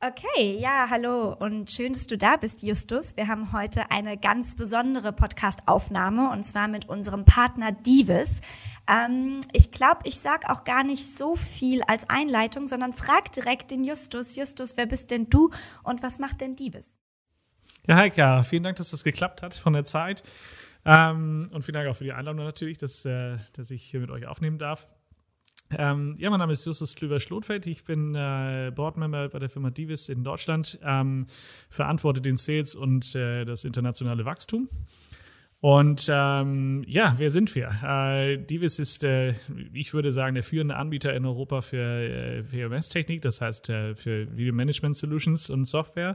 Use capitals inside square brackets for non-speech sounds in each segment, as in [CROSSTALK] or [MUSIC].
Okay, ja, hallo und schön, dass du da bist, Justus. Wir haben heute eine ganz besondere Podcast-Aufnahme und zwar mit unserem Partner Divis. Ähm, ich glaube, ich sag auch gar nicht so viel als Einleitung, sondern frag direkt den Justus. Justus, wer bist denn du und was macht denn Divis? Ja, Heika, vielen Dank, dass das geklappt hat von der Zeit. Ähm, und vielen Dank auch für die Einladung natürlich, dass, äh, dass ich hier mit euch aufnehmen darf. Ähm, ja, mein Name ist Justus Klüver-Schlotfeld. Ich bin äh, Boardmember bei der Firma Divis in Deutschland, ähm, verantworte den Sales und äh, das internationale Wachstum. Und ähm, ja, wer sind wir? Äh, Divis ist, äh, ich würde sagen, der führende Anbieter in Europa für äh, VMS-Technik, das heißt äh, für Video Management Solutions und Software.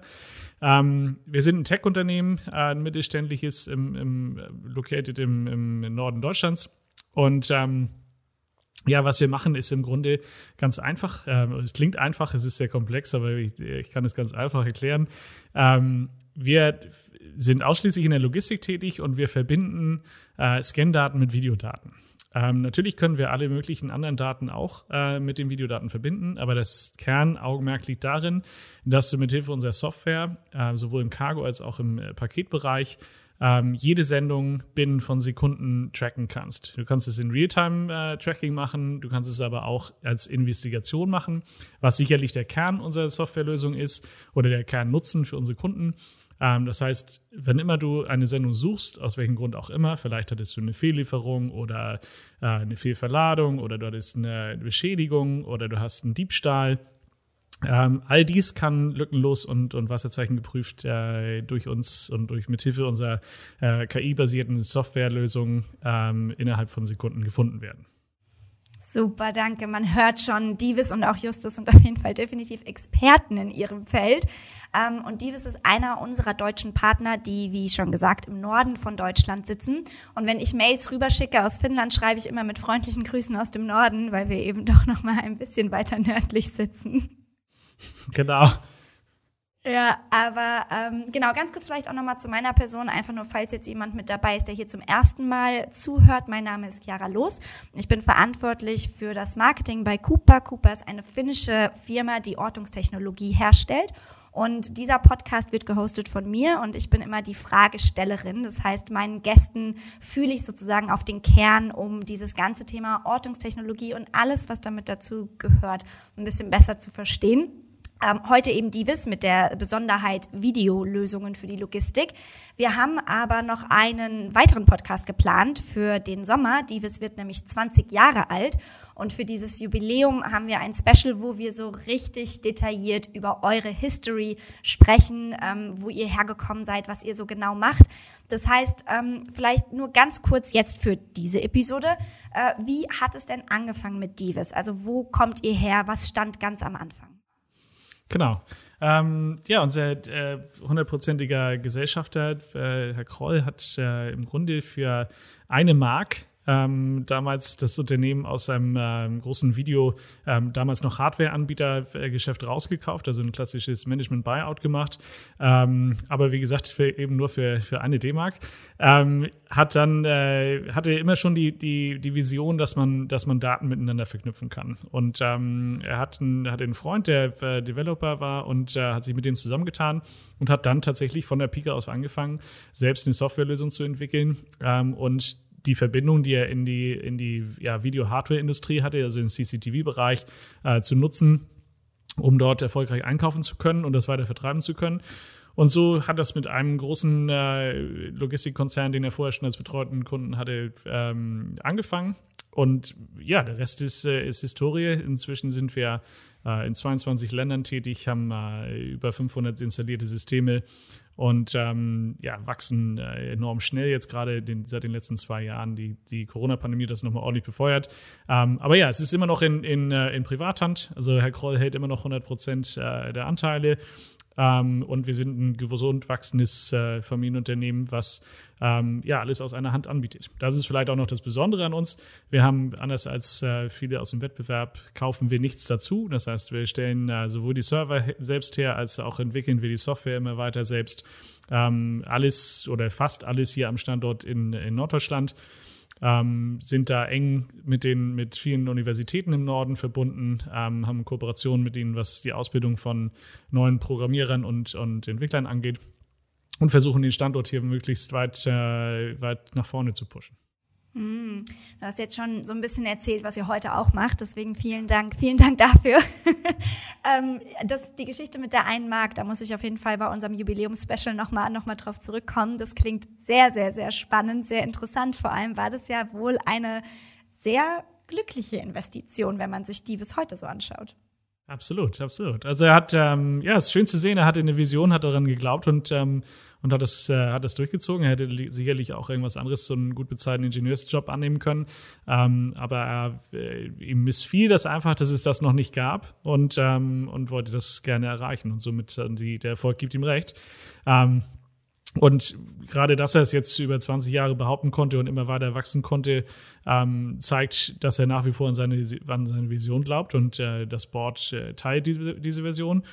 Ähm, wir sind ein Tech-Unternehmen, äh, ein mittelständliches, im, im, located im, im Norden Deutschlands. Und ähm, ja, was wir machen, ist im Grunde ganz einfach. Ähm, es klingt einfach, es ist sehr komplex, aber ich, ich kann es ganz einfach erklären. Ähm, wir sind ausschließlich in der Logistik tätig und wir verbinden äh, Scan-Daten mit Videodaten. Ähm, natürlich können wir alle möglichen anderen Daten auch äh, mit den Videodaten verbinden, aber das Kernaugenmerk liegt darin, dass du mit Hilfe unserer Software äh, sowohl im Cargo als auch im äh, Paketbereich ähm, jede Sendung binnen von Sekunden tracken kannst. Du kannst es in Realtime-Tracking äh, machen, du kannst es aber auch als Investigation machen, was sicherlich der Kern unserer Softwarelösung ist oder der Kernnutzen für unsere Kunden. Ähm, das heißt, wenn immer du eine Sendung suchst, aus welchem Grund auch immer, vielleicht hattest du eine Fehllieferung oder äh, eine Fehlverladung oder du hattest eine Beschädigung oder du hast einen Diebstahl, ähm, all dies kann lückenlos und, und Wasserzeichen geprüft äh, durch uns und durch mithilfe unserer äh, KI-basierten Softwarelösungen ähm, innerhalb von Sekunden gefunden werden. Super, danke. Man hört schon, Divis und auch Justus sind auf jeden Fall definitiv Experten in ihrem Feld. Ähm, und Divis ist einer unserer deutschen Partner, die, wie schon gesagt, im Norden von Deutschland sitzen. Und wenn ich Mails rüberschicke aus Finnland, schreibe ich immer mit freundlichen Grüßen aus dem Norden, weil wir eben doch noch mal ein bisschen weiter nördlich sitzen. Genau. Ja, aber ähm, genau, ganz kurz vielleicht auch nochmal zu meiner Person, einfach nur, falls jetzt jemand mit dabei ist, der hier zum ersten Mal zuhört. Mein Name ist Chiara Los. Ich bin verantwortlich für das Marketing bei Cooper. Cooper ist eine finnische Firma, die Ortungstechnologie herstellt. Und dieser Podcast wird gehostet von mir und ich bin immer die Fragestellerin. Das heißt, meinen Gästen fühle ich sozusagen auf den Kern, um dieses ganze Thema Ortungstechnologie und alles, was damit dazu gehört, ein bisschen besser zu verstehen. Ähm, heute eben Divis mit der Besonderheit Videolösungen für die Logistik. Wir haben aber noch einen weiteren Podcast geplant für den Sommer. Divis wird nämlich 20 Jahre alt und für dieses Jubiläum haben wir ein Special, wo wir so richtig detailliert über eure History sprechen, ähm, wo ihr hergekommen seid, was ihr so genau macht. Das heißt, ähm, vielleicht nur ganz kurz jetzt für diese Episode. Äh, wie hat es denn angefangen mit Divis? Also wo kommt ihr her? Was stand ganz am Anfang? Genau. Ähm, ja, unser äh, hundertprozentiger äh, Gesellschafter, äh, Herr Kroll, hat äh, im Grunde für eine Mark ähm, damals das Unternehmen aus einem ähm, großen Video, ähm, damals noch Hardware-Anbieter-Geschäft rausgekauft, also ein klassisches Management-Buyout gemacht. Ähm, aber wie gesagt, für, eben nur für, für eine D-Mark. Ähm, hat dann, äh, hatte immer schon die, die, die Vision, dass man, dass man Daten miteinander verknüpfen kann. Und ähm, er hat einen, hat einen Freund, der äh, Developer war und äh, hat sich mit dem zusammengetan und hat dann tatsächlich von der Pika aus angefangen, selbst eine Softwarelösung zu entwickeln. Und die Verbindung, die er in die, in die ja, Video-Hardware-Industrie hatte, also im CCTV-Bereich, äh, zu nutzen, um dort erfolgreich einkaufen zu können und das weiter vertreiben zu können. Und so hat das mit einem großen äh, Logistikkonzern, den er vorher schon als betreuten Kunden hatte, ähm, angefangen. Und ja, der Rest ist, äh, ist Historie. Inzwischen sind wir äh, in 22 Ländern tätig, haben äh, über 500 installierte Systeme und ähm, ja, wachsen äh, enorm schnell jetzt gerade seit den letzten zwei Jahren. Die, die Corona-Pandemie hat das nochmal ordentlich befeuert. Ähm, aber ja, es ist immer noch in, in, äh, in Privathand. Also Herr Kroll hält immer noch 100 Prozent äh, der Anteile. Ähm, und wir sind ein gesund wachsendes äh, Familienunternehmen, was ähm, ja alles aus einer Hand anbietet. Das ist vielleicht auch noch das Besondere an uns. Wir haben, anders als äh, viele aus dem Wettbewerb, kaufen wir nichts dazu. Das heißt, wir stellen äh, sowohl die Server selbst her, als auch entwickeln wir die Software immer weiter selbst. Ähm, alles oder fast alles hier am Standort in, in Norddeutschland ähm, sind da eng mit den mit vielen Universitäten im Norden verbunden, ähm, haben Kooperationen mit ihnen, was die Ausbildung von neuen Programmierern und, und Entwicklern angeht und versuchen den Standort hier möglichst weit, äh, weit nach vorne zu pushen. Mm, du hast jetzt schon so ein bisschen erzählt, was ihr heute auch macht, deswegen vielen Dank, vielen Dank dafür. [LAUGHS] ähm, das, die Geschichte mit der einen Mark, da muss ich auf jeden Fall bei unserem Jubiläumspecial nochmal noch mal drauf zurückkommen. Das klingt sehr, sehr, sehr spannend, sehr interessant. Vor allem war das ja wohl eine sehr glückliche Investition, wenn man sich die bis heute so anschaut. Absolut, absolut. Also er hat, ähm, ja, es ist schön zu sehen, er hatte eine Vision, hat daran geglaubt und, ähm, und hat das, äh, hat das durchgezogen. Er hätte sicherlich auch irgendwas anderes, so einen gut bezahlten Ingenieursjob annehmen können. Ähm, aber er, äh, ihm missfiel das einfach, dass es das noch nicht gab und, ähm, und wollte das gerne erreichen. Und somit, äh, die, der Erfolg gibt ihm recht. Und gerade, dass er es jetzt über 20 Jahre behaupten konnte und immer weiter wachsen konnte, ähm, zeigt, dass er nach wie vor an seine, an seine Vision glaubt und äh, das Board äh, teilt diese, diese Vision.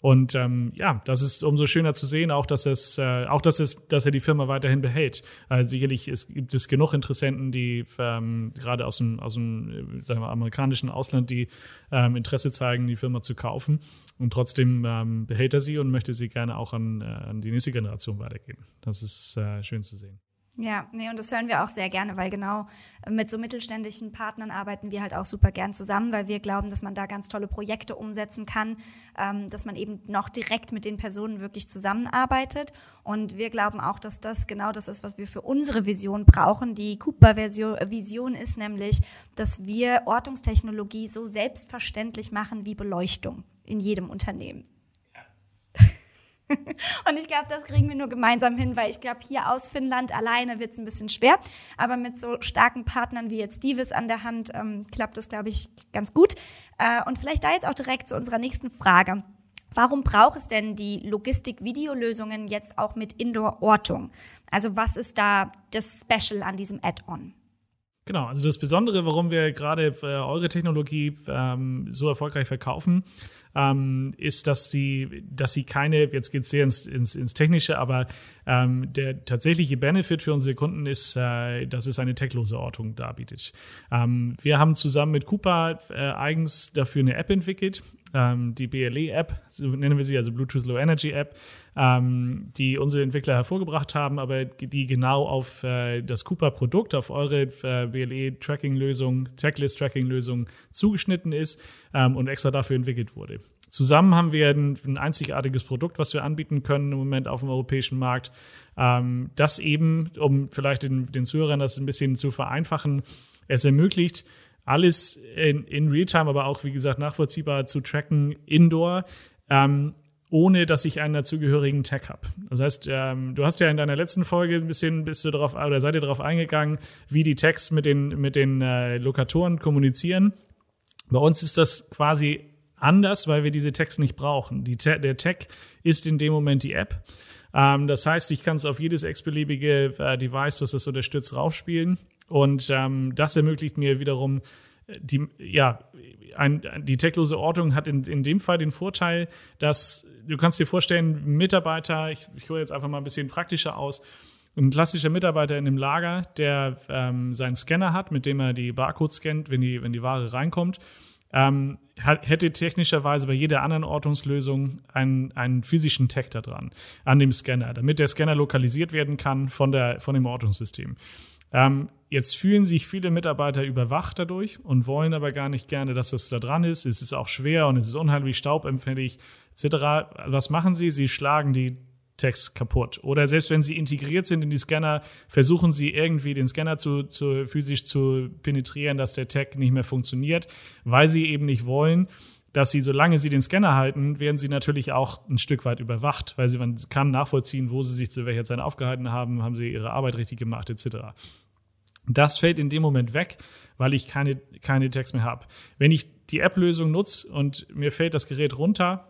Und ähm, ja, das ist umso schöner zu sehen, auch dass es, äh, auch dass es, dass er die Firma weiterhin behält. Also sicherlich ist, gibt es genug Interessenten, die ähm, gerade aus dem, aus dem, äh, sagen wir, amerikanischen Ausland, die ähm, Interesse zeigen, die Firma zu kaufen. Und trotzdem ähm, behält er sie und möchte sie gerne auch an, äh, an die nächste Generation weitergeben. Das ist äh, schön zu sehen. Ja, nee, und das hören wir auch sehr gerne, weil genau mit so mittelständischen Partnern arbeiten wir halt auch super gern zusammen, weil wir glauben, dass man da ganz tolle Projekte umsetzen kann, ähm, dass man eben noch direkt mit den Personen wirklich zusammenarbeitet. Und wir glauben auch, dass das genau das ist, was wir für unsere Vision brauchen. Die Cooper-Vision ist nämlich, dass wir Ortungstechnologie so selbstverständlich machen wie Beleuchtung in jedem Unternehmen. [LAUGHS] Und ich glaube, das kriegen wir nur gemeinsam hin, weil ich glaube, hier aus Finnland alleine wird es ein bisschen schwer. Aber mit so starken Partnern wie jetzt Divis an der Hand ähm, klappt das, glaube ich, ganz gut. Äh, und vielleicht da jetzt auch direkt zu unserer nächsten Frage. Warum braucht es denn die Logistik-Videolösungen jetzt auch mit Indoor-Ortung? Also was ist da das Special an diesem Add-on? Genau, also das Besondere, warum wir gerade äh, eure Technologie ähm, so erfolgreich verkaufen, ähm, ist, dass sie, dass sie keine, jetzt geht es sehr ins, ins, ins, Technische, aber ähm, der tatsächliche Benefit für unsere Kunden ist, äh, dass es eine techlose Ortung darbietet. Ähm, wir haben zusammen mit Cooper äh, eigens dafür eine App entwickelt, ähm, die BLE-App, so nennen wir sie, also Bluetooth Low Energy App, ähm, die unsere Entwickler hervorgebracht haben, aber die genau auf äh, das Cooper-Produkt, auf eure äh, BLE-Tracking-Lösung, Checklist-Tracking-Lösung zugeschnitten ist ähm, und extra dafür entwickelt wurde. Zusammen haben wir ein, ein, einzigartiges Produkt, was wir anbieten können im Moment auf dem europäischen Markt. Ähm, das eben, um vielleicht den, den Zuhörern das ein bisschen zu vereinfachen, es ermöglicht, alles in, in Realtime, aber auch, wie gesagt, nachvollziehbar zu tracken, indoor, ähm, ohne dass ich einen dazugehörigen Tag habe. Das heißt, ähm, du hast ja in deiner letzten Folge ein bisschen bist du darauf oder seid ihr darauf eingegangen, wie die Tags mit den mit den äh, Lokatoren kommunizieren. Bei uns ist das quasi anders, weil wir diese Tags nicht brauchen. Die, der Tag ist in dem Moment die App. Ähm, das heißt, ich kann es auf jedes x-beliebige äh, Device, was das unterstützt, raufspielen. Und ähm, das ermöglicht mir wiederum äh, die, ja, ein, die techlose Ortung hat in, in dem Fall den Vorteil, dass du kannst dir vorstellen, Mitarbeiter, ich, ich hole jetzt einfach mal ein bisschen praktischer aus, ein klassischer Mitarbeiter in einem Lager, der ähm, seinen Scanner hat, mit dem er die Barcodes scannt, wenn die, wenn die Ware reinkommt, ähm, hätte technischerweise bei jeder anderen Ortungslösung einen, einen physischen Tag da dran, an dem Scanner, damit der Scanner lokalisiert werden kann von, der, von dem Ortungssystem. Ähm, jetzt fühlen sich viele Mitarbeiter überwacht dadurch und wollen aber gar nicht gerne, dass das da dran ist. Es ist auch schwer und es ist unheimlich staubempfindlich etc. Was machen sie? Sie schlagen die Tags kaputt. Oder selbst wenn sie integriert sind in die Scanner, versuchen sie irgendwie den Scanner zu, zu physisch zu penetrieren, dass der Tag nicht mehr funktioniert, weil sie eben nicht wollen, dass sie, solange sie den Scanner halten, werden sie natürlich auch ein Stück weit überwacht, weil sie man kann nachvollziehen, wo sie sich zu welcher Zeit aufgehalten haben, haben sie ihre Arbeit richtig gemacht, etc. Das fällt in dem Moment weg, weil ich keine, keine Tags mehr habe. Wenn ich die App-Lösung nutze und mir fällt das Gerät runter,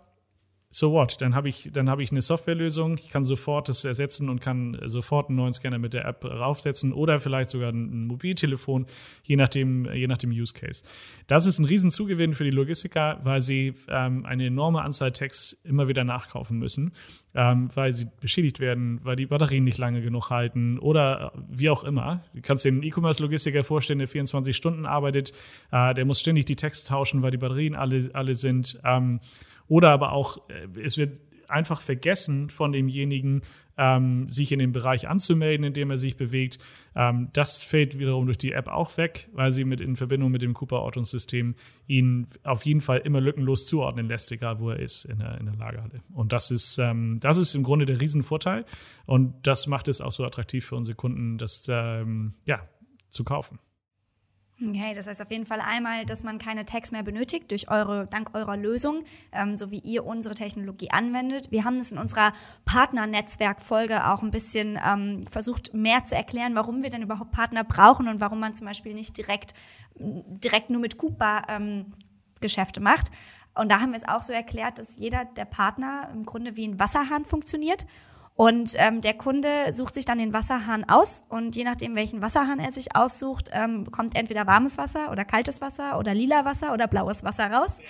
so what? Dann habe ich, dann habe ich eine Softwarelösung. Ich kann sofort das ersetzen und kann sofort einen neuen Scanner mit der App raufsetzen oder vielleicht sogar ein Mobiltelefon, je nachdem, je nach dem Use Case. Das ist ein Riesenzugewinn für die Logistiker, weil sie ähm, eine enorme Anzahl Tags immer wieder nachkaufen müssen, ähm, weil sie beschädigt werden, weil die Batterien nicht lange genug halten oder wie auch immer. Du kannst dir einen E-Commerce-Logistiker vorstellen, der 24 Stunden arbeitet, äh, der muss ständig die Tags tauschen, weil die Batterien alle, alle sind. Ähm, oder aber auch, äh, es wird einfach vergessen von demjenigen, ähm, sich in den Bereich anzumelden, in dem er sich bewegt. Ähm, das fällt wiederum durch die App auch weg, weil sie mit in Verbindung mit dem Cooper-Ortungssystem ihn auf jeden Fall immer lückenlos zuordnen lässt, egal wo er ist in der, in der Lagerhalle. Und das ist, ähm, das ist im Grunde der Riesenvorteil. Und das macht es auch so attraktiv für unsere Kunden, das ähm, ja, zu kaufen. Okay, das heißt auf jeden Fall einmal, dass man keine Tags mehr benötigt durch eure, dank eurer Lösung, ähm, so wie ihr unsere Technologie anwendet. Wir haben es in unserer Partnernetzwerk-Folge auch ein bisschen ähm, versucht, mehr zu erklären, warum wir denn überhaupt Partner brauchen und warum man zum Beispiel nicht direkt, direkt nur mit Coupa ähm, Geschäfte macht. Und da haben wir es auch so erklärt, dass jeder der Partner im Grunde wie ein Wasserhahn funktioniert und ähm, der Kunde sucht sich dann den Wasserhahn aus und je nachdem, welchen Wasserhahn er sich aussucht, ähm, kommt entweder warmes Wasser oder kaltes Wasser oder lila Wasser oder blaues Wasser raus.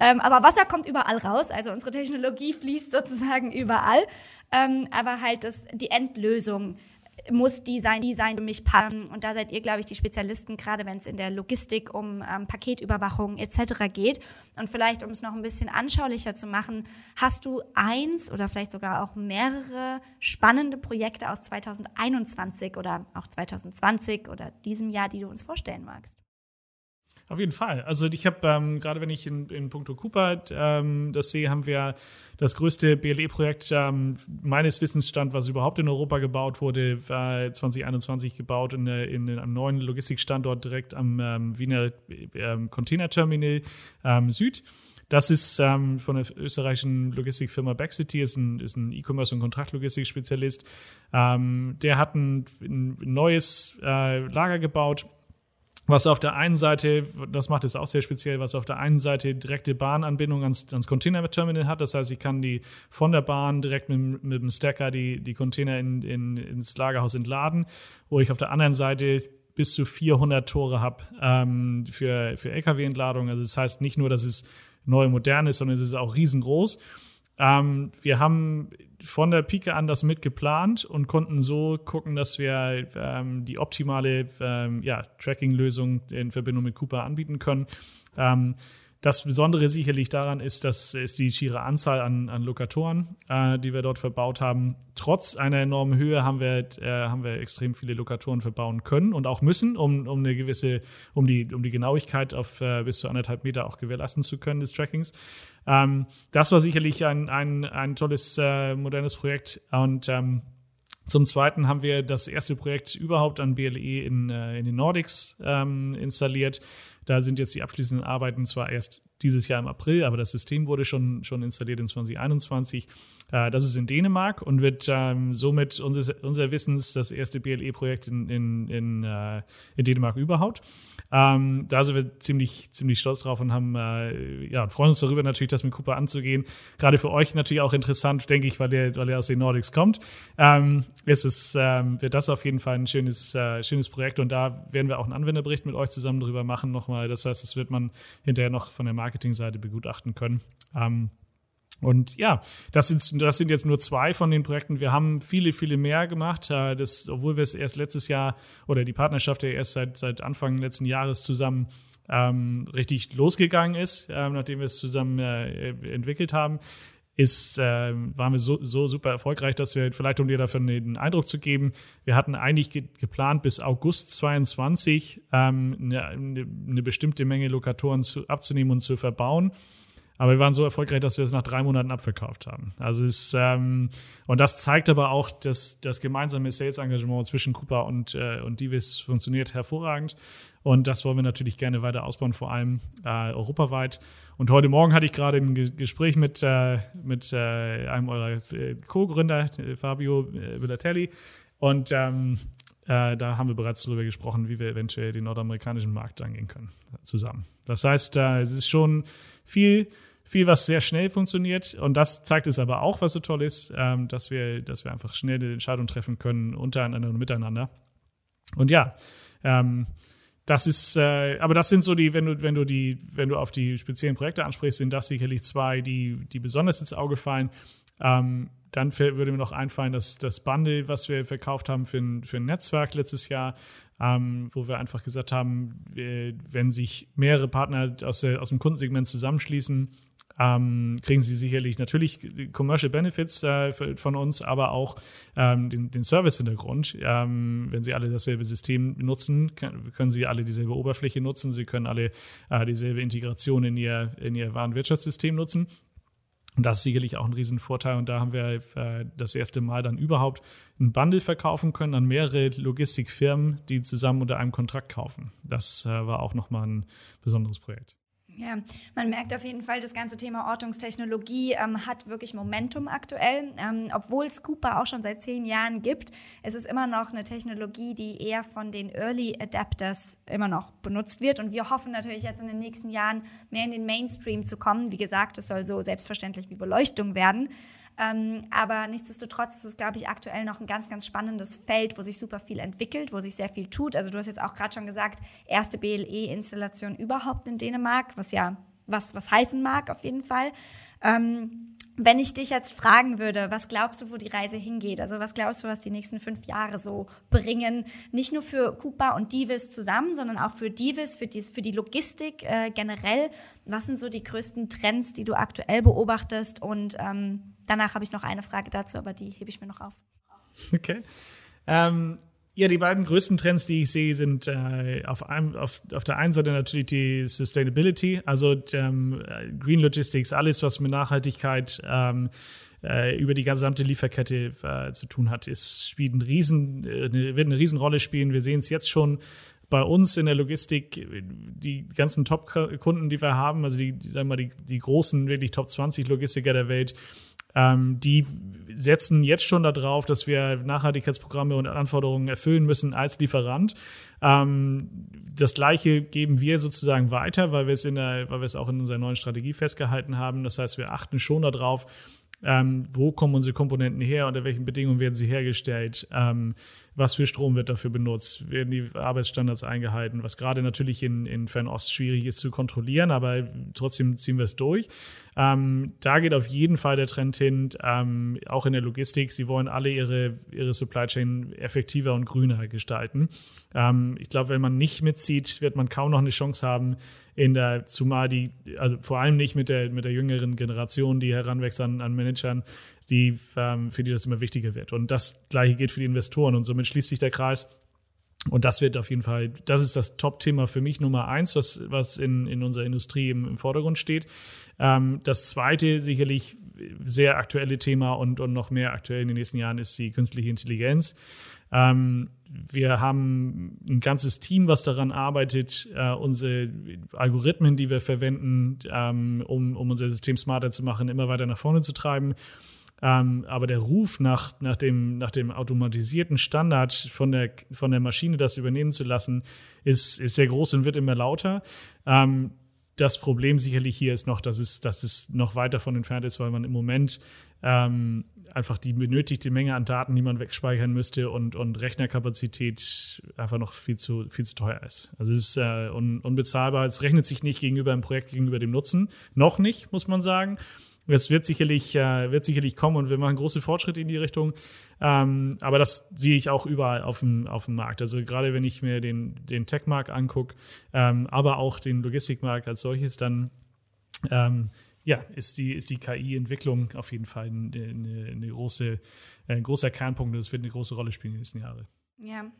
Ähm, aber Wasser kommt überall raus, also unsere Technologie fließt sozusagen überall. Ähm, aber halt das, die Endlösung muss die sein, die sein, für mich passen. Und da seid ihr, glaube ich, die Spezialisten, gerade wenn es in der Logistik um ähm, Paketüberwachung etc. geht. Und vielleicht, um es noch ein bisschen anschaulicher zu machen, hast du eins oder vielleicht sogar auch mehrere spannende Projekte aus 2021 oder auch 2020 oder diesem Jahr, die du uns vorstellen magst? Auf jeden Fall. Also ich habe, ähm, gerade wenn ich in, in puncto Cooper ähm, das sehe, haben wir das größte BLE-Projekt ähm, meines Wissens stand, was überhaupt in Europa gebaut wurde, war 2021 gebaut in, in, in einem neuen Logistikstandort direkt am ähm, Wiener ähm, Containerterminal ähm, Süd. Das ist ähm, von der österreichischen Logistikfirma Backcity, ist ein, ist ein E-Commerce- und Kontraktlogistik-Spezialist. Ähm, der hat ein, ein neues äh, Lager gebaut was auf der einen Seite, das macht es auch sehr speziell, was auf der einen Seite direkte Bahnanbindung ans, ans Container-Terminal hat. Das heißt, ich kann die von der Bahn direkt mit, mit dem Stacker die, die Container in, in, ins Lagerhaus entladen, wo ich auf der anderen Seite bis zu 400 Tore habe ähm, für, für LKW-Entladung. Also das heißt nicht nur, dass es neu modern ist, sondern es ist auch riesengroß. Ähm, wir haben von der Pike an das mitgeplant und konnten so gucken, dass wir ähm, die optimale ähm, ja, Tracking-Lösung in Verbindung mit Cooper anbieten können. Ähm, das Besondere sicherlich daran ist, dass es die schiere Anzahl an, an Lokatoren, äh, die wir dort verbaut haben. Trotz einer enormen Höhe haben wir, äh, haben wir extrem viele Lokatoren verbauen können und auch müssen, um, um eine gewisse, um die, um die Genauigkeit auf äh, bis zu anderthalb Meter auch gewährleisten zu können des Trackings. Ähm, das war sicherlich ein, ein, ein tolles, äh, modernes Projekt und ähm, zum Zweiten haben wir das erste Projekt überhaupt an BLE in, äh, in den Nordics ähm, installiert. Da sind jetzt die abschließenden Arbeiten zwar erst dieses Jahr im April, aber das System wurde schon, schon installiert in 2021. Äh, das ist in Dänemark und wird ähm, somit unseres, unser Wissens das erste BLE-Projekt in, in, in, äh, in Dänemark überhaupt. Ähm, da sind wir ziemlich, ziemlich stolz drauf und haben, äh, ja, freuen uns darüber natürlich, das mit Cooper anzugehen. Gerade für euch natürlich auch interessant, denke ich, weil ihr, weil aus den Nordics kommt. Ähm, ist es, ähm, wird das auf jeden Fall ein schönes, äh, schönes Projekt und da werden wir auch einen Anwenderbericht mit euch zusammen drüber machen nochmal. Das heißt, das wird man hinterher noch von der Marketingseite begutachten können. Ähm, und ja, das sind, das sind jetzt nur zwei von den Projekten. Wir haben viele, viele mehr gemacht. Äh, das, obwohl wir es erst letztes Jahr oder die Partnerschaft ja erst seit, seit Anfang letzten Jahres zusammen ähm, richtig losgegangen ist, äh, nachdem wir es zusammen äh, entwickelt haben, ist, äh, waren wir so, so super erfolgreich, dass wir vielleicht, um dir dafür einen Eindruck zu geben, wir hatten eigentlich ge geplant, bis August 22 ähm, eine, eine, bestimmte Menge Lokatoren zu, abzunehmen und zu verbauen. Aber wir waren so erfolgreich, dass wir es nach drei Monaten abverkauft haben. Also es, ähm, und das zeigt aber auch, dass das gemeinsame Sales-Engagement zwischen Cooper und, äh, und Divis funktioniert hervorragend. Und das wollen wir natürlich gerne weiter ausbauen, vor allem äh, europaweit. Und heute Morgen hatte ich gerade ein Gespräch mit, äh, mit äh, einem eurer äh, Co-Gründer, Fabio äh, Villatelli. Und ähm, äh, da haben wir bereits darüber gesprochen, wie wir eventuell den nordamerikanischen Markt angehen können zusammen. Das heißt, äh, es ist schon viel viel, was sehr schnell funktioniert. Und das zeigt es aber auch, was so toll ist, ähm, dass, wir, dass wir einfach schnelle Entscheidungen treffen können, untereinander und miteinander. Und ja, ähm, das ist, äh, aber das sind so die, wenn du, wenn du die, wenn du auf die speziellen Projekte ansprichst, sind das sicherlich zwei, die, die besonders ins Auge fallen. Ähm, dann würde mir noch einfallen, dass das Bundle, was wir verkauft haben für ein, für ein Netzwerk letztes Jahr, ähm, wo wir einfach gesagt haben, wenn sich mehrere Partner aus, aus dem Kundensegment zusammenschließen, ähm, kriegen sie sicherlich natürlich Commercial Benefits äh, von uns, aber auch ähm, den, den Service-Hintergrund. Ähm, wenn sie alle dasselbe System nutzen, können sie alle dieselbe Oberfläche nutzen, sie können alle äh, dieselbe Integration in ihr, in ihr Warenwirtschaftssystem nutzen. Und das ist sicherlich auch ein Riesenvorteil. Und da haben wir äh, das erste Mal dann überhaupt ein Bundle verkaufen können an mehrere Logistikfirmen, die zusammen unter einem Kontrakt kaufen. Das äh, war auch nochmal ein besonderes Projekt. Ja, man merkt auf jeden Fall, das ganze Thema Ortungstechnologie ähm, hat wirklich Momentum aktuell. Ähm, obwohl es Cooper auch schon seit zehn Jahren gibt, es ist immer noch eine Technologie, die eher von den Early Adapters immer noch benutzt wird. Und wir hoffen natürlich jetzt in den nächsten Jahren mehr in den Mainstream zu kommen. Wie gesagt, es soll so selbstverständlich wie Beleuchtung werden. Ähm, aber nichtsdestotrotz ist es, glaube ich, aktuell noch ein ganz, ganz spannendes Feld, wo sich super viel entwickelt, wo sich sehr viel tut. Also du hast jetzt auch gerade schon gesagt, erste BLE-Installation überhaupt in Dänemark, was ja was, was heißen mag auf jeden Fall. Ähm, wenn ich dich jetzt fragen würde, was glaubst du, wo die Reise hingeht? Also was glaubst du, was die nächsten fünf Jahre so bringen? Nicht nur für Cooper und Divis zusammen, sondern auch für Divis, für die, für die Logistik äh, generell. Was sind so die größten Trends, die du aktuell beobachtest? Und ähm, danach habe ich noch eine Frage dazu, aber die hebe ich mir noch auf. Okay. Ähm, ja, die beiden größten Trends, die ich sehe, sind äh, auf, einem, auf, auf der einen Seite natürlich die Sustainability, also ähm, Green Logistics, alles, was mit Nachhaltigkeit ähm, äh, über die gesamte Lieferkette äh, zu tun hat, ist, spielt ein riesen, äh, wird eine Riesenrolle spielen. Wir sehen es jetzt schon bei uns in der Logistik, die ganzen Top-Kunden, die wir haben, also die, sagen wir mal, die, die großen, wirklich Top 20 Logistiker der Welt, ähm, die setzen jetzt schon darauf, dass wir Nachhaltigkeitsprogramme und Anforderungen erfüllen müssen als Lieferant. Ähm, das Gleiche geben wir sozusagen weiter, weil wir es in der, weil wir es auch in unserer neuen Strategie festgehalten haben. Das heißt, wir achten schon darauf, ähm, wo kommen unsere Komponenten her, unter welchen Bedingungen werden sie hergestellt, ähm, was für Strom wird dafür benutzt, werden die Arbeitsstandards eingehalten, was gerade natürlich in, in Fernost schwierig ist zu kontrollieren, aber trotzdem ziehen wir es durch. Ähm, da geht auf jeden Fall der Trend hin, ähm, auch in der Logistik. Sie wollen alle ihre, ihre Supply Chain effektiver und grüner gestalten. Ähm, ich glaube, wenn man nicht mitzieht, wird man kaum noch eine Chance haben, in der, zumal die, also vor allem nicht mit der, mit der jüngeren Generation, die heranwächst an, an Managern, die, ähm, für die das immer wichtiger wird. Und das Gleiche geht für die Investoren. Und somit schließt sich der Kreis. Und das wird auf jeden Fall, das ist das Top-Thema für mich Nummer eins, was, was in, in unserer Industrie im, im Vordergrund steht. Ähm, das zweite, sicherlich sehr aktuelle Thema und, und noch mehr aktuell in den nächsten Jahren ist die künstliche Intelligenz. Ähm, wir haben ein ganzes Team, was daran arbeitet, äh, unsere Algorithmen, die wir verwenden, ähm, um, um unser System smarter zu machen, immer weiter nach vorne zu treiben. Ähm, aber der Ruf nach, nach, dem, nach dem automatisierten Standard von der, von der Maschine, das übernehmen zu lassen, ist, ist sehr groß und wird immer lauter. Ähm, das Problem sicherlich hier ist noch, dass es, dass es noch weit davon entfernt ist, weil man im Moment ähm, einfach die benötigte Menge an Daten, die man wegspeichern müsste und, und Rechnerkapazität einfach noch viel zu, viel zu teuer ist. Also es ist äh, un, unbezahlbar. Es rechnet sich nicht gegenüber einem Projekt, gegenüber dem Nutzen. Noch nicht, muss man sagen. Es wird sicherlich, äh, wird sicherlich kommen und wir machen große Fortschritte in die Richtung. Ähm, aber das sehe ich auch überall auf dem, auf dem Markt. Also gerade wenn ich mir den, den Tech-Markt angucke, ähm, aber auch den Logistikmarkt als solches, dann ähm, ja, ist die, ist die KI-Entwicklung auf jeden Fall eine, eine, große, ein großer Kernpunkt und es wird eine große Rolle spielen in den nächsten Jahren. Ja,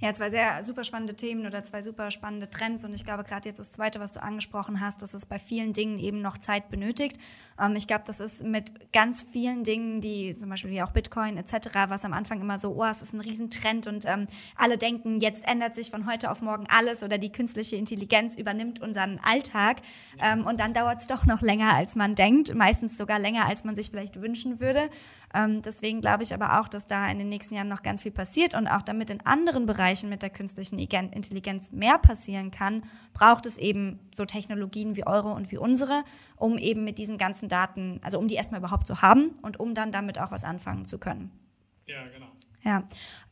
ja, zwei sehr super spannende Themen oder zwei super spannende Trends. Und ich glaube, gerade jetzt das Zweite, was du angesprochen hast, dass es bei vielen Dingen eben noch Zeit benötigt. Ähm, ich glaube, das ist mit ganz vielen Dingen, die zum Beispiel wie auch Bitcoin etc., was am Anfang immer so, oh, es ist ein Riesentrend und ähm, alle denken, jetzt ändert sich von heute auf morgen alles oder die künstliche Intelligenz übernimmt unseren Alltag. Ähm, und dann dauert es doch noch länger, als man denkt, meistens sogar länger, als man sich vielleicht wünschen würde. Ähm, deswegen glaube ich aber auch, dass da in den nächsten Jahren noch ganz viel passiert und auch damit in anderen Bereichen mit der künstlichen Intelligenz mehr passieren kann, braucht es eben so Technologien wie eure und wie unsere, um eben mit diesen ganzen Daten, also um die erstmal überhaupt zu haben und um dann damit auch was anfangen zu können. Ja, genau. Ja,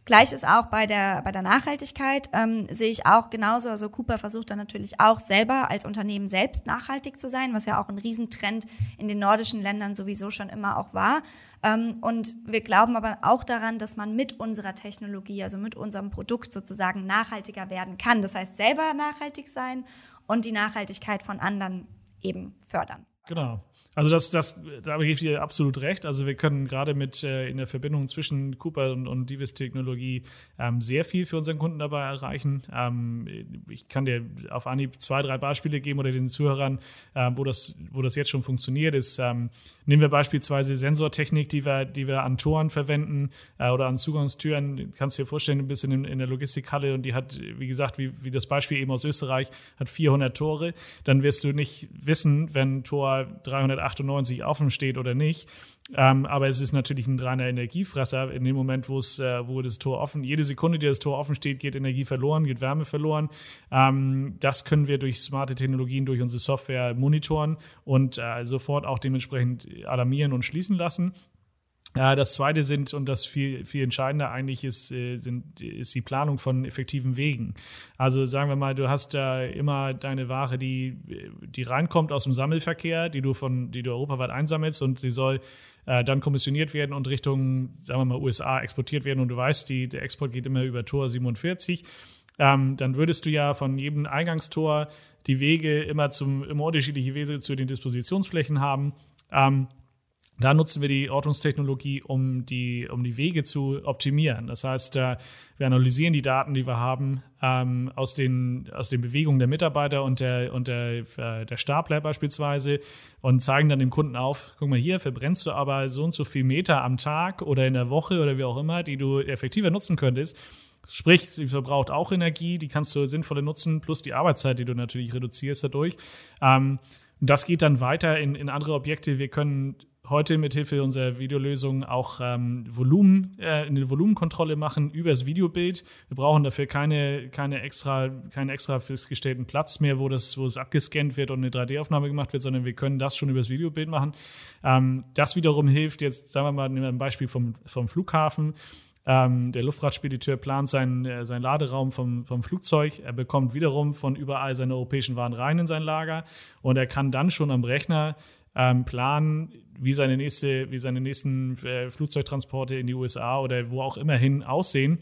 gleich ist auch bei der, bei der Nachhaltigkeit, ähm, sehe ich auch genauso, also Cooper versucht dann natürlich auch selber als Unternehmen selbst nachhaltig zu sein, was ja auch ein Riesentrend in den nordischen Ländern sowieso schon immer auch war. Ähm, und wir glauben aber auch daran, dass man mit unserer Technologie, also mit unserem Produkt sozusagen nachhaltiger werden kann. Das heißt, selber nachhaltig sein und die Nachhaltigkeit von anderen eben fördern. Genau. Also das, das, da gebe ich dir absolut recht. Also wir können gerade mit äh, in der Verbindung zwischen Cooper und, und Divis-Technologie ähm, sehr viel für unseren Kunden dabei erreichen. Ähm, ich kann dir auf Anhieb zwei, drei Beispiele geben oder den Zuhörern, äh, wo, das, wo das jetzt schon funktioniert. Ist, ähm, nehmen wir beispielsweise Sensortechnik, die wir, die wir an Toren verwenden äh, oder an Zugangstüren. Kannst dir vorstellen, ein bisschen in, in der Logistikhalle und die hat, wie gesagt, wie, wie das Beispiel eben aus Österreich, hat 400 Tore. Dann wirst du nicht wissen, wenn Tor 380 98 offen steht oder nicht. Ähm, aber es ist natürlich ein reiner Energiefresser. In dem Moment, wo es, äh, wo das Tor offen, jede Sekunde, die das Tor offen steht, geht Energie verloren, geht Wärme verloren. Ähm, das können wir durch smarte Technologien, durch unsere Software monitoren und äh, sofort auch dementsprechend alarmieren und schließen lassen. Das zweite sind, und das viel, viel entscheidender eigentlich ist, äh, sind, ist die Planung von effektiven Wegen. Also sagen wir mal, du hast da immer deine Ware, die, die reinkommt aus dem Sammelverkehr, die du von, die du europaweit einsammelst und sie soll äh, dann kommissioniert werden und Richtung, sagen wir mal, USA exportiert werden und du weißt, die, der Export geht immer über Tor 47. Ähm, dann würdest du ja von jedem Eingangstor die Wege immer zum, immer unterschiedliche Wege zu den Dispositionsflächen haben. Ähm, da nutzen wir die Ortungstechnologie, um die, um die Wege zu optimieren. Das heißt, äh, wir analysieren die Daten, die wir haben, ähm, aus, den, aus den Bewegungen der Mitarbeiter und der, und der, äh, der Stapler beispielsweise und zeigen dann dem Kunden auf, guck mal hier, verbrennst du aber so und so viel Meter am Tag oder in der Woche oder wie auch immer, die du effektiver nutzen könntest. Sprich, sie verbraucht auch Energie, die kannst du sinnvoller nutzen, plus die Arbeitszeit, die du natürlich reduzierst dadurch. Ähm, das geht dann weiter in, in andere Objekte. Wir können heute mit Hilfe unserer Videolösung auch ähm, Volumen, äh, eine Volumenkontrolle machen über das Videobild. Wir brauchen dafür keine, keine extra, keinen extra festgestellten Platz mehr, wo das, wo es abgescannt wird und eine 3D-Aufnahme gemacht wird, sondern wir können das schon über das Videobild machen. Ähm, das wiederum hilft jetzt, sagen wir mal, nehmen wir ein Beispiel vom, vom Flughafen. Ähm, der Luftfahrtspediteur plant seinen, äh, seinen Laderaum vom, vom Flugzeug. Er bekommt wiederum von überall seine europäischen Waren rein in sein Lager und er kann dann schon am Rechner ähm, planen, wie seine, nächste, wie seine nächsten äh, Flugzeugtransporte in die USA oder wo auch immer hin aussehen,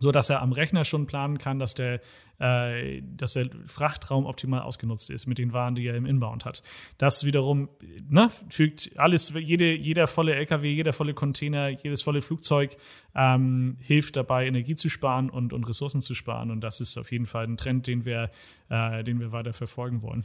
so dass er am Rechner schon planen kann, dass der, äh, dass der Frachtraum optimal ausgenutzt ist mit den Waren, die er im Inbound hat. Das wiederum ne, fügt alles, jede, jeder volle LKW, jeder volle Container, jedes volle Flugzeug ähm, hilft dabei, Energie zu sparen und, und Ressourcen zu sparen. Und das ist auf jeden Fall ein Trend, den wir, äh, den wir weiter verfolgen wollen.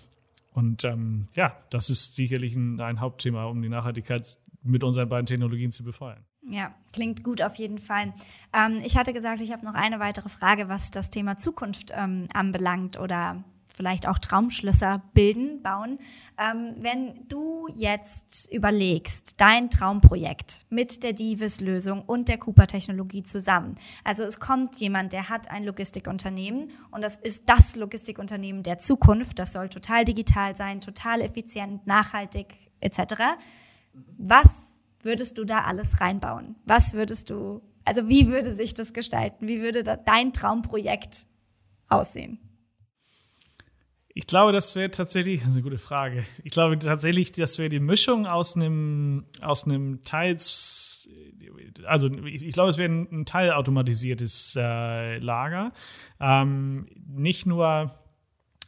Und ähm, ja, das ist sicherlich ein, ein Hauptthema, um die Nachhaltigkeit mit unseren beiden Technologien zu befeuern. Ja, klingt gut auf jeden Fall. Ähm, ich hatte gesagt, ich habe noch eine weitere Frage, was das Thema Zukunft ähm, anbelangt oder vielleicht auch Traumschlösser bilden, bauen. Ähm, wenn du jetzt überlegst, dein Traumprojekt mit der Divis-Lösung und der Cooper-Technologie zusammen. Also es kommt jemand, der hat ein Logistikunternehmen und das ist das Logistikunternehmen der Zukunft. Das soll total digital sein, total effizient, nachhaltig etc. Was würdest du da alles reinbauen? Was würdest du, also wie würde sich das gestalten? Wie würde dein Traumprojekt aussehen? Ich glaube, das wäre tatsächlich, das ist eine gute Frage. Ich glaube tatsächlich, das wäre die Mischung aus einem, aus einem teils, also ich, ich glaube, es wäre ein, teilautomatisiertes äh, Lager. Ähm, nicht nur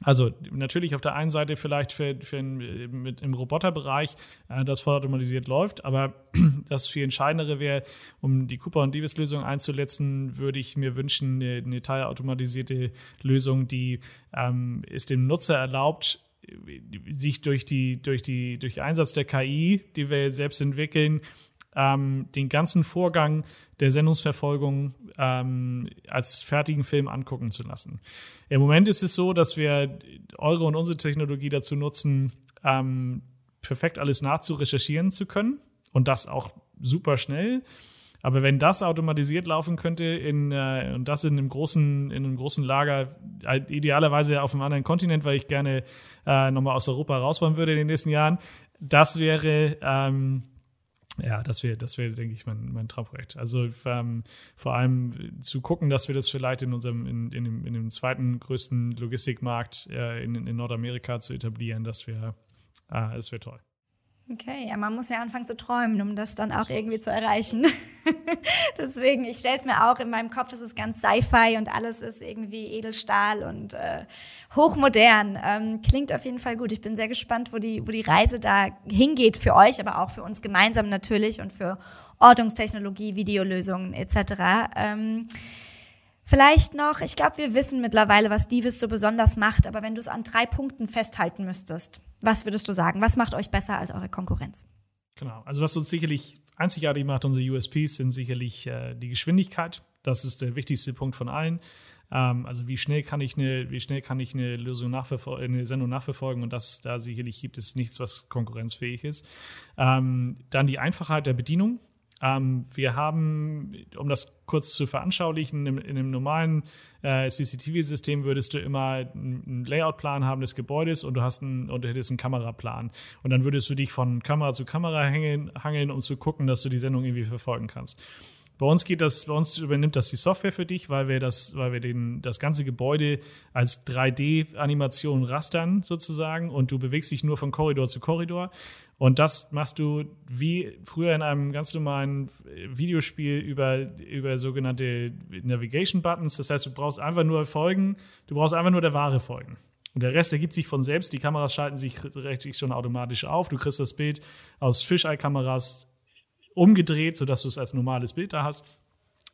also natürlich auf der einen Seite vielleicht für, für mit im Roboterbereich, äh, das vollautomatisiert läuft, aber [CLEARS THROAT] das viel Entscheidendere wäre, um die Cooper und Davis Lösung einzuletzen, würde ich mir wünschen, eine, eine teilautomatisierte Lösung, die ähm, es dem Nutzer erlaubt, sich durch die durch die durch Einsatz der KI, die wir selbst entwickeln, ähm, den ganzen Vorgang der Sendungsverfolgung ähm, als fertigen Film angucken zu lassen. Im Moment ist es so, dass wir eure und unsere Technologie dazu nutzen, ähm, perfekt alles nachzurecherchieren zu können und das auch super schnell. Aber wenn das automatisiert laufen könnte in, äh, und das in einem großen, in einem großen Lager, äh, idealerweise auf einem anderen Kontinent, weil ich gerne äh, nochmal aus Europa raus würde in den nächsten Jahren, das wäre ähm, ja, das wäre, das wäre, denke ich, mein, mein Traumprojekt. Also ähm, vor allem zu gucken, dass wir das vielleicht in unserem, in, in, dem, in dem zweiten größten Logistikmarkt äh, in, in Nordamerika zu etablieren, das wäre, äh, das wäre toll. Okay, ja, man muss ja anfangen zu träumen, um das dann auch irgendwie zu erreichen. [LAUGHS] Deswegen, ich stelle es mir auch in meinem Kopf, es ist ganz Sci-Fi und alles ist irgendwie Edelstahl und äh, hochmodern. Ähm, klingt auf jeden Fall gut. Ich bin sehr gespannt, wo die, wo die Reise da hingeht für euch, aber auch für uns gemeinsam natürlich und für Ortungstechnologie, Videolösungen etc. Ähm, Vielleicht noch, ich glaube, wir wissen mittlerweile, was Divis so besonders macht, aber wenn du es an drei Punkten festhalten müsstest, was würdest du sagen? Was macht euch besser als eure Konkurrenz? Genau, also was uns sicherlich einzigartig macht, unsere USPs, sind sicherlich äh, die Geschwindigkeit. Das ist der wichtigste Punkt von allen. Ähm, also wie schnell kann ich eine, wie schnell kann ich eine Lösung nachverfolgen, eine Sendung nachverfolgen und das da sicherlich gibt es nichts, was konkurrenzfähig ist. Ähm, dann die Einfachheit der Bedienung. Ähm, wir haben, um das kurz zu veranschaulichen, in, in einem normalen äh, CCTV-System würdest du immer einen Layoutplan haben des Gebäudes und du hast einen, und du hättest einen Kameraplan. Und dann würdest du dich von Kamera zu Kamera hängen, hangeln, um zu gucken, dass du die Sendung irgendwie verfolgen kannst. Bei uns geht das, bei uns übernimmt das die Software für dich, weil wir das, weil wir den, das ganze Gebäude als 3D-Animation rastern sozusagen und du bewegst dich nur von Korridor zu Korridor. Und das machst du wie früher in einem ganz normalen Videospiel über, über sogenannte Navigation Buttons. Das heißt, du brauchst einfach nur folgen, du brauchst einfach nur der Ware folgen. Und der Rest ergibt sich von selbst. Die Kameras schalten sich richtig schon automatisch auf. Du kriegst das Bild aus Fisheye-Kameras umgedreht, sodass du es als normales Bild da hast.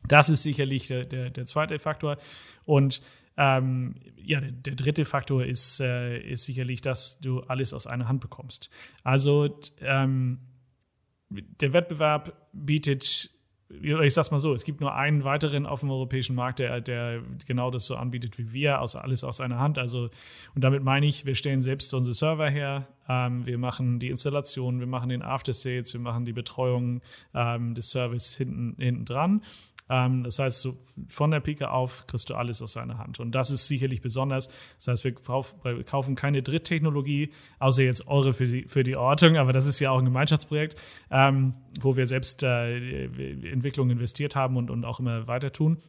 Das ist sicherlich der, der, der zweite Faktor. Und ähm, ja, der, der, dritte Faktor ist, äh, ist sicherlich, dass du alles aus einer Hand bekommst. Also ähm, der Wettbewerb bietet ich sag's mal so, es gibt nur einen weiteren auf dem europäischen Markt, der, der genau das so anbietet wie wir, außer alles aus einer Hand. Also, und damit meine ich, wir stellen selbst unsere Server her, ähm, wir machen die Installation, wir machen den After Sales, wir machen die Betreuung ähm, des Service hinten, hinten dran. Ähm, das heißt, so von der Pike auf kriegst du alles aus seiner Hand. Und das ist sicherlich besonders. Das heißt, wir, kaufen keine Dritttechnologie, außer jetzt eure für die, für die Ortung, aber das ist ja auch ein Gemeinschaftsprojekt, ähm, wo wir selbst äh, Entwicklung investiert haben und, und auch immer weiter tun.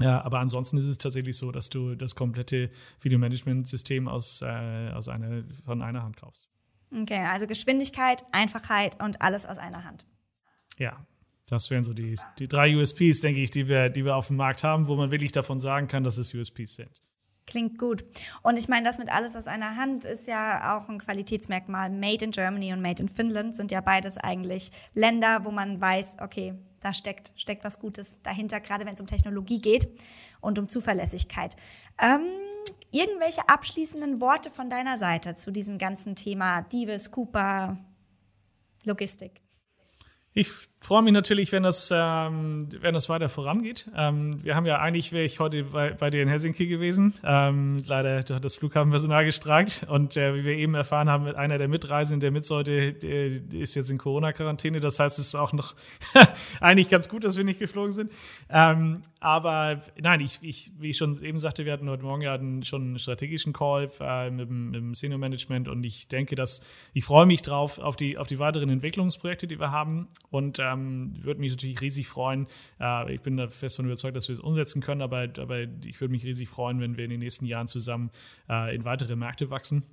Ja, aber ansonsten ist es tatsächlich so, dass du das komplette Videomanagement-System aus, äh, aus einer, von einer Hand kaufst. Okay, also Geschwindigkeit, Einfachheit und alles aus einer Hand. Ja, das wären so die, die drei USPs, denke ich, die wir, die wir auf dem Markt haben, wo man wirklich davon sagen kann, dass es USPs sind. Klingt gut. Und ich meine, das mit alles aus einer Hand ist ja auch ein Qualitätsmerkmal. Made in Germany und Made in Finland sind ja beides eigentlich Länder, wo man weiß, okay, da steckt, steckt was Gutes dahinter, gerade wenn es um Technologie geht und um Zuverlässigkeit. Ähm, irgendwelche abschließenden Worte von deiner Seite zu diesem ganzen Thema Divis, Cooper, Logistik? Ich freue mich natürlich, wenn das, ähm, wenn das weiter vorangeht. Ähm, wir haben ja eigentlich, wäre ich heute bei, bei dir in Helsinki gewesen. Ähm, leider hat das Flughafenpersonal gestreikt. Und äh, wie wir eben erfahren haben, einer der Mitreisenden, der mit sollte, ist jetzt in Corona-Quarantäne. Das heißt, es ist auch noch [LAUGHS] eigentlich ganz gut, dass wir nicht geflogen sind. Ähm, aber nein, ich, ich, wie ich schon eben sagte, wir hatten heute Morgen ja schon einen strategischen Call äh, mit, mit dem Senior Management. Und ich denke, dass ich freue mich drauf auf die, auf die weiteren Entwicklungsprojekte, die wir haben. Und ähm, würde mich natürlich riesig freuen. Äh, ich bin da fest von überzeugt, dass wir es umsetzen können, aber, aber ich würde mich riesig freuen, wenn wir in den nächsten Jahren zusammen äh, in weitere Märkte wachsen.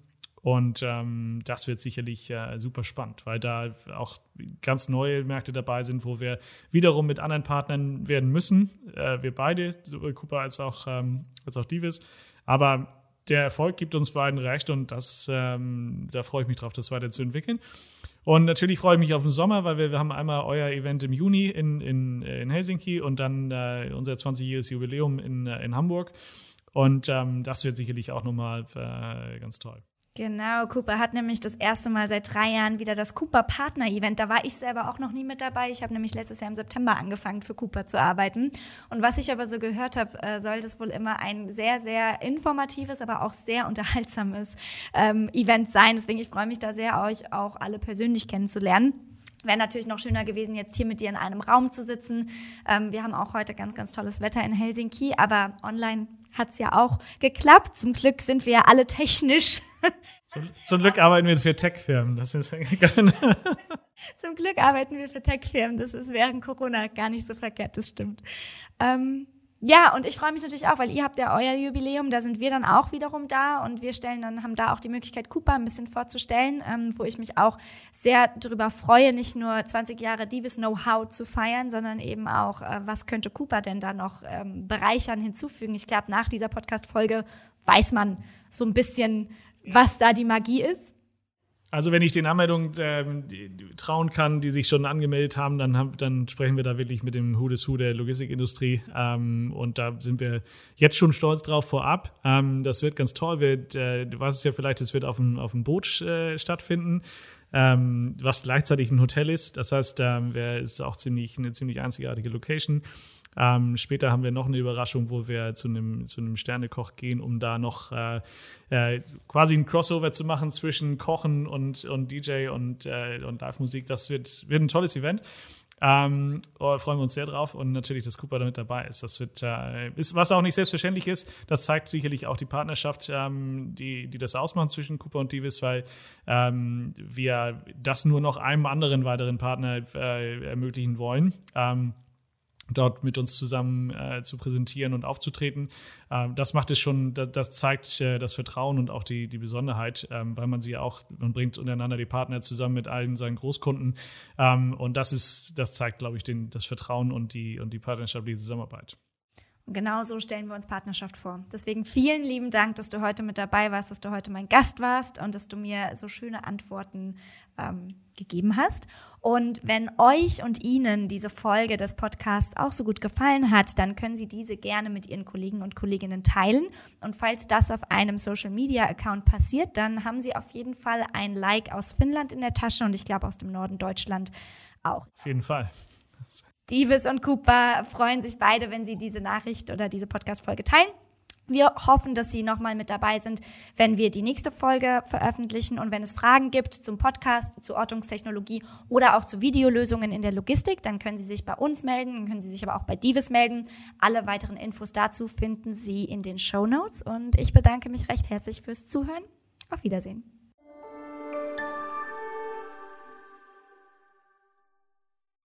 Und ähm, das wird sicherlich äh, super spannend, weil da auch ganz neue Märkte dabei sind, wo wir wiederum mit anderen Partnern werden müssen. Äh, wir beide, sowohl Cooper als auch, ähm, als auch Divis. Aber der Erfolg gibt uns beiden recht und das, ähm, da freue ich mich drauf, das weiterzuentwickeln. Und natürlich freue ich mich auf den Sommer, weil wir, wir haben einmal euer Event im Juni in, in, in Helsinki und dann äh, unser 20-jähriges Jubiläum in, äh, in Hamburg. Und ähm, das wird sicherlich auch nochmal äh, ganz toll. Genau, Cooper hat nämlich das erste Mal seit drei Jahren wieder das Cooper Partner Event. Da war ich selber auch noch nie mit dabei. Ich habe nämlich letztes Jahr im September angefangen, für Cooper zu arbeiten. Und was ich aber so gehört habe, äh, soll das wohl immer ein sehr, sehr informatives, aber auch sehr unterhaltsames ähm, Event sein. Deswegen ich freue mich da sehr, euch auch alle persönlich kennenzulernen. Wäre natürlich noch schöner gewesen, jetzt hier mit dir in einem Raum zu sitzen. Ähm, wir haben auch heute ganz, ganz tolles Wetter in Helsinki, aber online hat's ja auch geklappt. Zum Glück sind wir ja alle technisch. [LAUGHS] Zum, zum Glück arbeiten wir jetzt für Tech-Firmen. Das ist [LAUGHS] [LAUGHS] Zum Glück arbeiten wir für Tech-Firmen. Das ist während Corona gar nicht so verkehrt, das stimmt. Ähm, ja, und ich freue mich natürlich auch, weil ihr habt ja euer Jubiläum, da sind wir dann auch wiederum da und wir stellen dann, haben da auch die Möglichkeit, Cooper ein bisschen vorzustellen, ähm, wo ich mich auch sehr darüber freue, nicht nur 20 Jahre Divis Know-how zu feiern, sondern eben auch, äh, was könnte Cooper denn da noch ähm, bereichern, hinzufügen. Ich glaube, nach dieser Podcast-Folge weiß man so ein bisschen, was da die Magie ist. Also wenn ich den Anmeldungen äh, trauen kann, die sich schon angemeldet haben, dann, haben, dann sprechen wir da wirklich mit dem Who des Who der Logistikindustrie. Ähm, und da sind wir jetzt schon stolz drauf vorab. Ähm, das wird ganz toll. Wird, äh, du weißt es ja vielleicht, es wird auf dem, auf dem Boot äh, stattfinden. Ähm, was gleichzeitig ein Hotel ist. Das heißt, ähm, ist auch ziemlich, eine ziemlich einzigartige Location. Ähm, später haben wir noch eine Überraschung, wo wir zu einem, zu einem Sternekoch gehen, um da noch äh, äh, quasi ein Crossover zu machen zwischen Kochen und, und DJ und, äh, und Live-Musik. Das wird, wird ein tolles Event. Ähm, oh, freuen wir uns sehr drauf und natürlich, dass Cooper damit dabei ist. Das wird, äh, ist, was auch nicht selbstverständlich ist. Das zeigt sicherlich auch die Partnerschaft, ähm, die, die das ausmacht zwischen Cooper und Divis, weil ähm, wir das nur noch einem anderen weiteren Partner äh, ermöglichen wollen. Ähm, dort mit uns zusammen äh, zu präsentieren und aufzutreten. Ähm, das macht es schon, das, das zeigt äh, das Vertrauen und auch die, die Besonderheit, ähm, weil man sie auch, man bringt untereinander die Partner zusammen mit allen seinen Großkunden. Ähm, und das ist, das zeigt, glaube ich, den, das Vertrauen und die, und die partnerschaftliche Zusammenarbeit. Genau so stellen wir uns Partnerschaft vor. Deswegen vielen lieben Dank, dass du heute mit dabei warst, dass du heute mein Gast warst und dass du mir so schöne Antworten ähm, gegeben hast. Und wenn euch und Ihnen diese Folge des Podcasts auch so gut gefallen hat, dann können Sie diese gerne mit Ihren Kollegen und Kolleginnen teilen. Und falls das auf einem Social Media Account passiert, dann haben Sie auf jeden Fall ein Like aus Finnland in der Tasche und ich glaube aus dem Norden Deutschland auch. Auf jeden Fall. Divis und Cooper freuen sich beide, wenn sie diese Nachricht oder diese Podcast-Folge teilen. Wir hoffen, dass Sie nochmal mit dabei sind, wenn wir die nächste Folge veröffentlichen. Und wenn es Fragen gibt zum Podcast, zu Ortungstechnologie oder auch zu Videolösungen in der Logistik, dann können Sie sich bei uns melden, dann können Sie sich aber auch bei Divis melden. Alle weiteren Infos dazu finden Sie in den Show Notes. Und ich bedanke mich recht herzlich fürs Zuhören. Auf Wiedersehen.